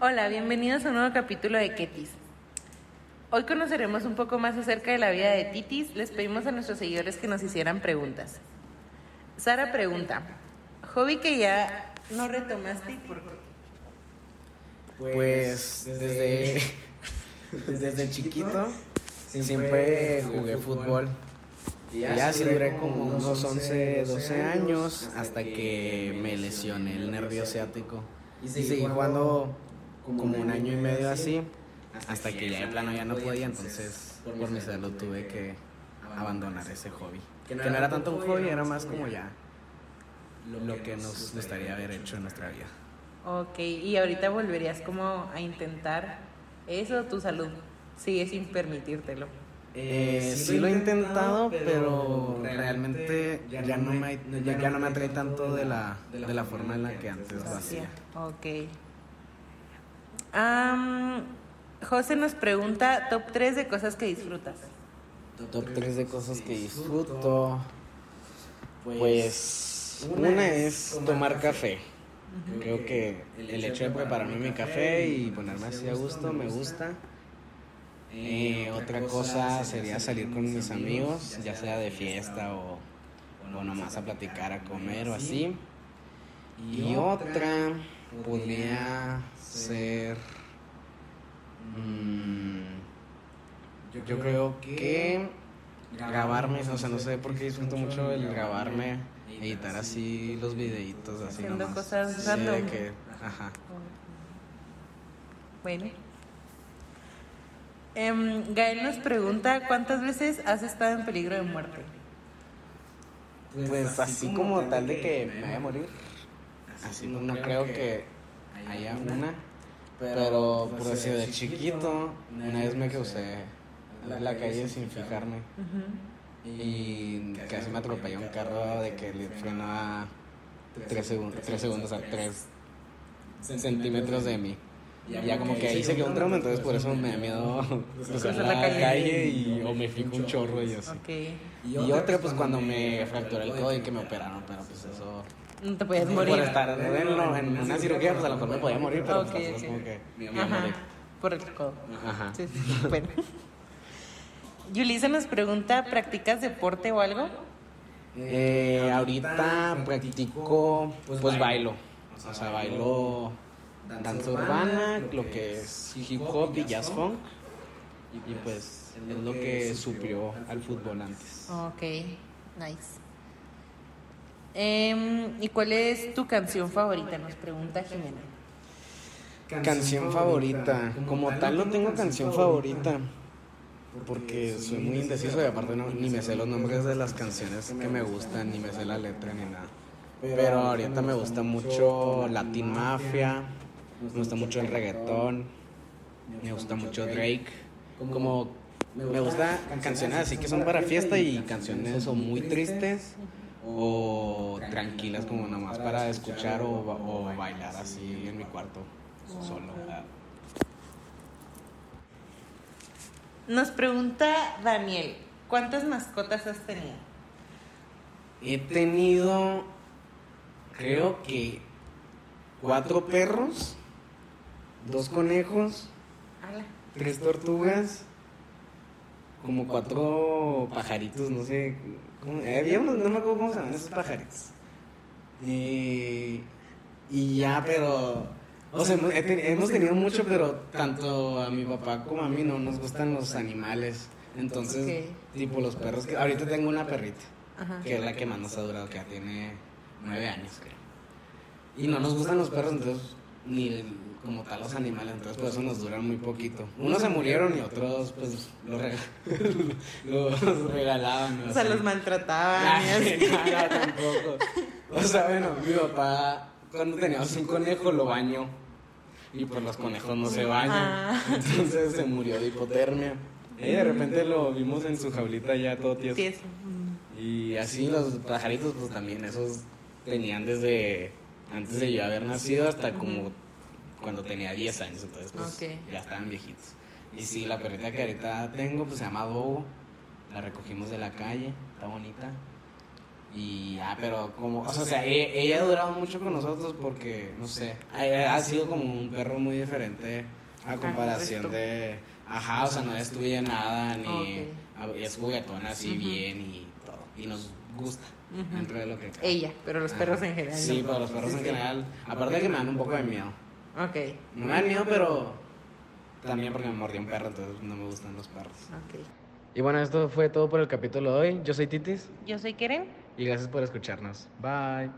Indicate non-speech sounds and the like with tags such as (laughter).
Hola, bienvenidos a un nuevo capítulo de Ketis. Hoy conoceremos un poco más acerca de la vida de Titis. Les pedimos a nuestros seguidores que nos hicieran preguntas. Sara pregunta, hobby que ya no retomaste y por qué? Pues (laughs) desde, desde chiquito siempre jugué fútbol. Y ya así duré como unos 11, 12 años hasta que me lesioné el nervio ciático. Y seguí jugando como un año y medio así, hasta que ya de plano ya no podía, entonces por mi salud tuve que abandonar ese hobby. Que no era tanto un hobby, era más como ya lo que nos gustaría haber hecho en nuestra vida. Ok, y ahorita volverías como a intentar eso, tu salud sigue sin permitírtelo. Eh, sí lo he intentado, pero realmente ya no me, ya, no me atrae tanto de la, de la forma en la que antes lo hacía. Ok. José nos pregunta, top 3 de cosas que disfrutas. Top 3 de cosas que disfruto. Pues una es tomar café. Creo que el hecho de prepararme mi café y ponerme así a gusto me gusta. Eh, otra cosa sería salir con mis amigos, ya sea de fiesta o, o nomás a platicar, a comer o así. Y otra podría ser... Mm, yo creo que grabarme, o sea, no sé por qué disfruto mucho el grabarme, editar así los videitos, así Haciendo nomás. cosas Sí, random. de que, ajá. Bueno. Em, Gael nos pregunta, ¿cuántas veces has estado en peligro de muerte? Pues así como tal de que me vaya a morir, así no, no creo que haya una, pero por decir de chiquito, una vez me crucé la calle sin fijarme y casi me atropelló un carro de que le frenaba 3 segundos, tres segundos a 3 centímetros de mí. Y ya como que ahí se quedó un trauma, entonces por eso me da miedo (laughs) cruzar Cruzar la la calle. y o me fijo un chorro y así. Ok. Y otra, pues cuando me fracturé el codo y que me operaron, pero pues eso. No te puedes morir. Por estar en, en una cirugía, pues a lo mejor me podía morir, pero Ok, pues es ok. como que me iba a morir. por el codo. Ajá. Sí, sí. Bueno. Yulisa nos pregunta, ¿practicas deporte o algo? Eh, ahorita practico, pues bailo. O sea, bailo danza urbana, lo que es hip hop y jazz funk. Y pues es lo que suplió al fútbol antes. Ok, nice. Em, ¿Y cuál es tu canción favorita? Nos pregunta Jimena. Canción favorita. Como tal no tengo canción favorita. Porque soy muy indeciso y aparte no, ni me sé los nombres de las canciones que me gustan, ni me sé la letra ni nada. Pero ahorita me gusta mucho Latin Mafia, me gusta mucho el reggaetón, me gusta mucho Drake. Como me gusta canciones así que son para fiesta y canciones o muy tristes o tranquilas como nomás para escuchar o, o bailar así en mi cuarto solo. Nos pregunta Daniel, ¿cuántas mascotas has tenido? He tenido, creo que cuatro perros, dos conejos, tres tortugas, como cuatro pajaritos, no sé. ¿cómo? Eh, había unos- no me acuerdo cómo se llaman esos pajaritos. Y, y ya, pero. O sea, hemos, he ten- hemos tenido mucho, pero tanto a mi papá como a mí no nos gustan los animales. Entonces, tipo los perros que. Ahorita tengo una perrita, Ajá. que es la que más nos ha durado, que ya tiene nueve años, creo. Y no nos gustan los perros, entonces, ni el- como tal los animales, entonces por eso nos duran muy poquito. Unos se murieron y otros, pues, los, rega- (laughs) los regalaban. O sea, así. los maltrataban. (laughs) así. nada, tampoco. O sea, bueno, mi papá, cuando teníamos un conejo, lo bañó. Y pues los conejos no se bañan. Ah. Entonces se murió de hipotermia. Y de repente lo vimos en su jaulita ya todo. Tieso. Y así los pajaritos, pues también esos tenían desde antes de yo haber nacido hasta como cuando tenía 10 años. Entonces, pues Ok. ya estaban viejitos. Y sí, la perrita que ahorita tengo, pues se llama Dogo. La recogimos de la calle, está bonita. Y ya, pero como, o sea, e- ella ha durado mucho con nosotros porque, no sé, ha, ha sido como un perro muy diferente a comparación resto. de, ajá, o sea, no destruye nada, ni Ok. a- es juguetona así Ujú. bien y todo, y nos gusta Ujú. dentro de lo que. Ella, pero los Ajá. perros en general. Sí, no. pero los perros Sí, en sí. general, aparte de que me dan un poco de miedo. Ok, No me dan miedo, pero también porque me mordió un perro, entonces no me gustan los perros. ok. Y bueno, esto fue todo por el capítulo de hoy. Yo soy Titis Yo soy Keren. y gracias por escucharnos. Bye.